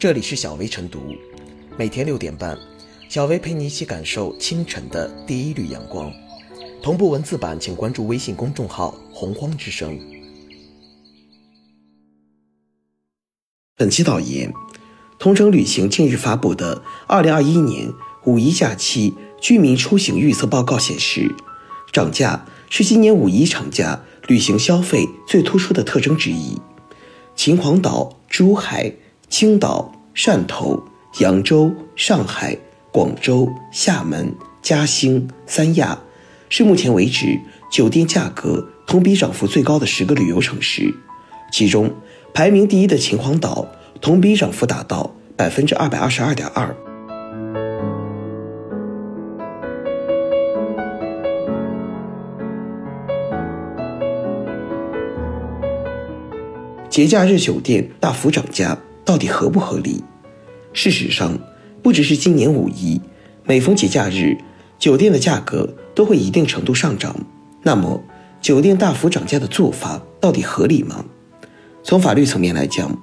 这里是小薇晨读，每天六点半，小薇陪你一起感受清晨的第一缕阳光。同步文字版，请关注微信公众号“洪荒之声”。本期导言：同程旅行近日发布的《二零二一年五一假期居民出行预测报告》显示，涨价是今年五一长假旅行消费最突出的特征之一。秦皇岛、珠海。青岛、汕头、扬州、上海、广州、厦门、嘉兴、三亚，是目前为止酒店价格同比涨幅最高的十个旅游城市。其中，排名第一的秦皇岛同比涨幅达到百分之二百二十二点二。节假日酒店大幅涨价。到底合不合理？事实上，不只是今年五一，每逢节假日，酒店的价格都会一定程度上涨。那么，酒店大幅涨价的做法到底合理吗？从法律层面来讲，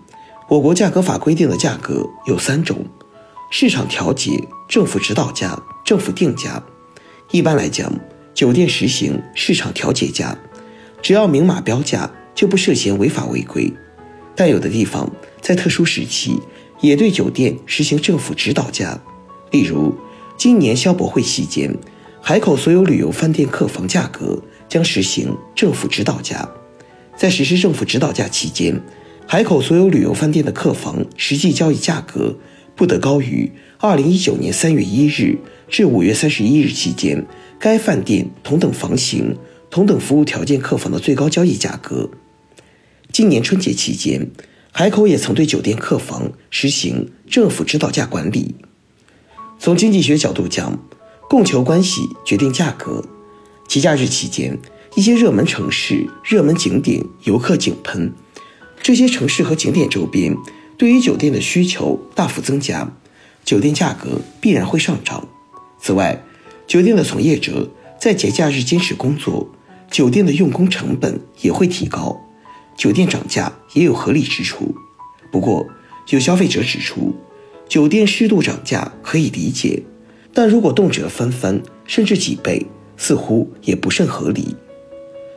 我国价格法规定的价格有三种：市场调节、政府指导价、政府定价。一般来讲，酒店实行市场调节价，只要明码标价，就不涉嫌违法违规。但有的地方在特殊时期也对酒店实行政府指导价，例如今年消博会期间，海口所有旅游饭店客房价格将实行政府指导价。在实施政府指导价期间，海口所有旅游饭店的客房实际交易价格不得高于2019年3月1日至5月31日期间该饭店同等房型、同等服务条件客房的最高交易价格。今年春节期间，海口也曾对酒店客房实行政府指导价管理。从经济学角度讲，供求关系决定价格。节假日期间，一些热门城市、热门景点游客井喷，这些城市和景点周边对于酒店的需求大幅增加，酒店价格必然会上涨。此外，酒店的从业者在节假日坚持工作，酒店的用工成本也会提高。酒店涨价也有合理之处，不过有消费者指出，酒店适度涨价可以理解，但如果动辄翻番甚至几倍，似乎也不甚合理。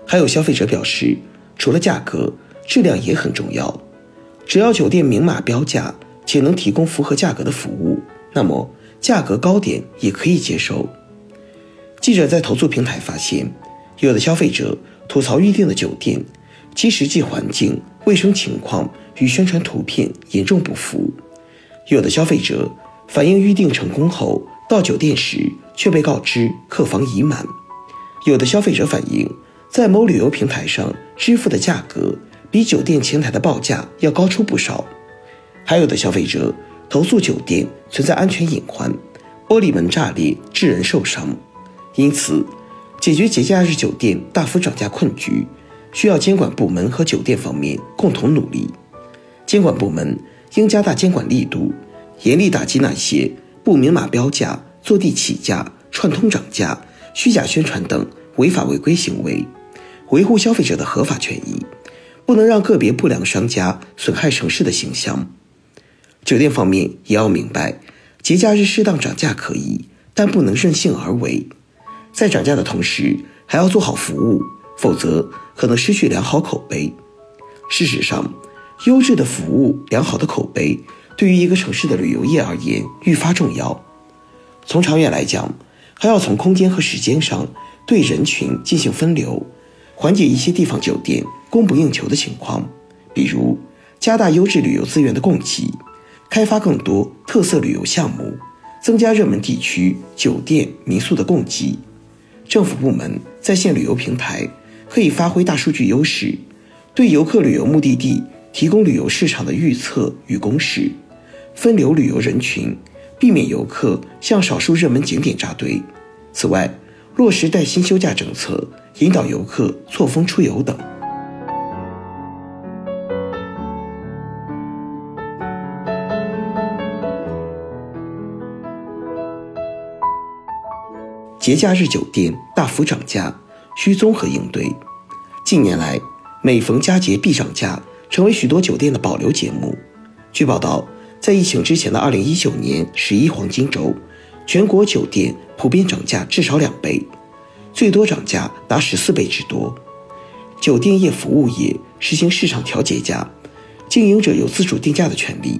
还有消费者表示，除了价格，质量也很重要。只要酒店明码标价且能提供符合价格的服务，那么价格高点也可以接受。记者在投诉平台发现，有的消费者吐槽预订的酒店。其实际环境、卫生情况与宣传图片严重不符。有的消费者反映预订成功后，到酒店时却被告知客房已满。有的消费者反映，在某旅游平台上支付的价格比酒店前台的报价要高出不少。还有的消费者投诉酒店存在安全隐患，玻璃门炸裂致人受伤。因此，解决节假日酒店大幅涨价困局。需要监管部门和酒店方面共同努力。监管部门应加大监管力度，严厉打击那些不明码标价、坐地起价、串通涨价、虚假宣传等违法违规行为，维护消费者的合法权益，不能让个别不良商家损害城市的形象。酒店方面也要明白，节假日适当涨价可以，但不能任性而为。在涨价的同时，还要做好服务。否则可能失去良好口碑。事实上，优质的服务、良好的口碑对于一个城市的旅游业而言愈发重要。从长远来讲，还要从空间和时间上对人群进行分流，缓解一些地方酒店供不应求的情况。比如，加大优质旅游资源的供给，开发更多特色旅游项目，增加热门地区酒店民宿的供给。政府部门在线旅游平台。可以发挥大数据优势，对游客旅游目的地提供旅游市场的预测与公示，分流旅游人群，避免游客向少数热门景点扎堆。此外，落实带薪休假政策，引导游客错峰出游等。节假日酒店大幅涨价。需综合应对。近年来，每逢佳节必涨价，成为许多酒店的保留节目。据报道，在疫情之前的二零一九年十一黄金周，全国酒店普遍涨价至少两倍，最多涨价达十四倍之多。酒店业服务业实行市场调节价，经营者有自主定价的权利。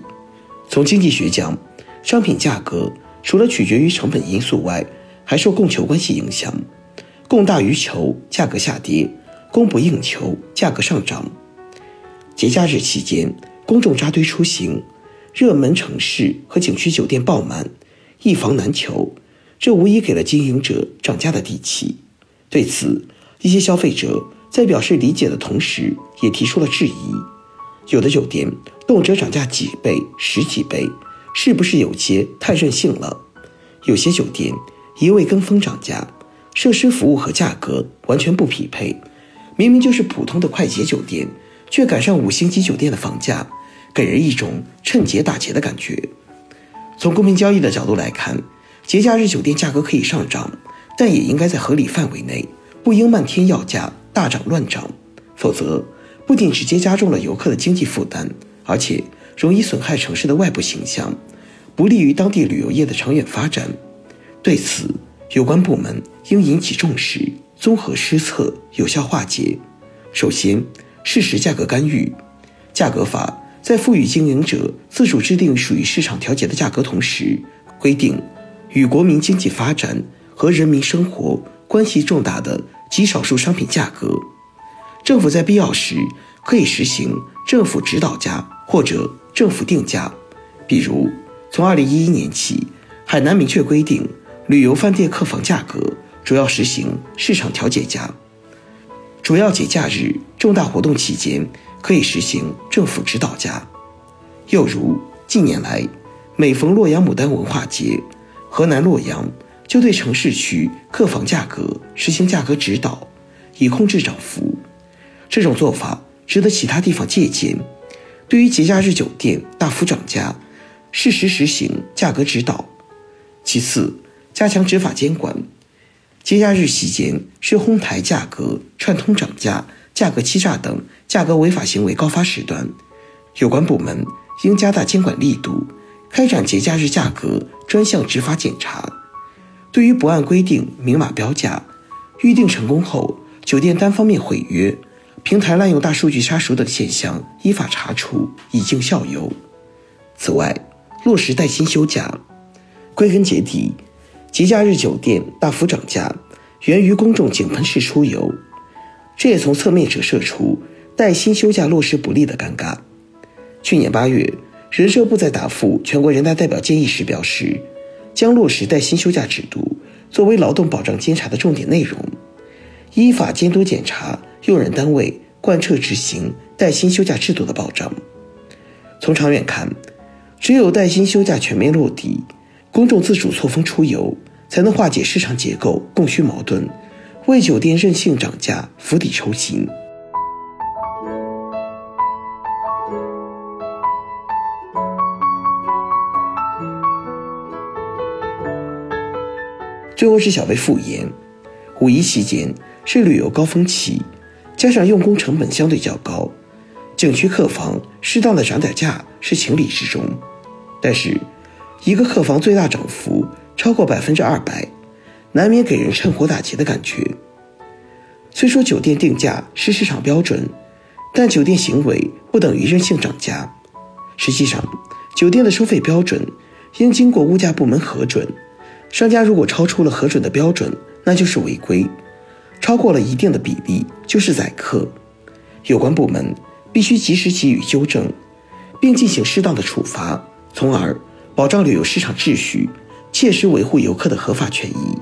从经济学讲，商品价格除了取决于成本因素外，还受供求关系影响，供大于求，价格下跌；供不应求，价格上涨。节假日期间，公众扎堆出行，热门城市和景区酒店爆满，一房难求，这无疑给了经营者涨价的底气。对此，一些消费者在表示理解的同时，也提出了质疑：有的酒店动辄涨价几倍、十几倍，是不是有些太任性了？有些酒店一味跟风涨价，设施服务和价格完全不匹配，明明就是普通的快捷酒店。却赶上五星级酒店的房价，给人一种趁节打劫的感觉。从公平交易的角度来看，节假日酒店价格可以上涨，但也应该在合理范围内，不应漫天要价、大涨乱涨。否则，不仅直接加重了游客的经济负担，而且容易损害城市的外部形象，不利于当地旅游业的长远发展。对此，有关部门应引起重视，综合施策，有效化解。首先，适时价格干预，价格法在赋予经营者自主制定属于市场调节的价格同时，规定与国民经济发展和人民生活关系重大的极少数商品价格，政府在必要时可以实行政府指导价或者政府定价。比如，从二零一一年起，海南明确规定旅游饭店客房价格主要实行市场调节价。主要节假日、重大活动期间，可以实行政府指导价。又如近年来，每逢洛阳牡丹文化节，河南洛阳就对城市区客房价格实行价格指导，以控制涨幅。这种做法值得其他地方借鉴。对于节假日酒店大幅涨价，适时实行价格指导。其次，加强执法监管。节假日期间是哄抬价格、串通涨价、价格欺诈等价格违法行为高发时段，有关部门应加大监管力度，开展节假日价格专项执法检查。对于不按规定明码标价、预订成功后酒店单方面毁约、平台滥用大数据杀熟等现象，依法查处，以儆效尤。此外，落实带薪休假。归根结底。节假日酒店大幅涨价，源于公众井喷式出游，这也从侧面折射出带薪休假落实不力的尴尬。去年八月，人社部在答复全国人大代表建议时表示，将落实带薪休假制度作为劳动保障监察的重点内容，依法监督检查用人单位贯彻执行带薪休假制度的保障。从长远看，只有带薪休假全面落地。公众自主错峰出游，才能化解市场结构供需矛盾，为酒店任性涨价釜底抽薪。最后是小贝复言，五一期间是旅游高峰期，加上用工成本相对较高，景区客房适当的涨点价是情理之中，但是。一个客房最大涨幅超过百分之二百，难免给人趁火打劫的感觉。虽说酒店定价是市场标准，但酒店行为不等于任性涨价。实际上，酒店的收费标准应经过物价部门核准，商家如果超出了核准的标准，那就是违规；超过了一定的比例，就是宰客。有关部门必须及时给予纠正，并进行适当的处罚，从而。保障旅游市场秩序，切实维护游客的合法权益。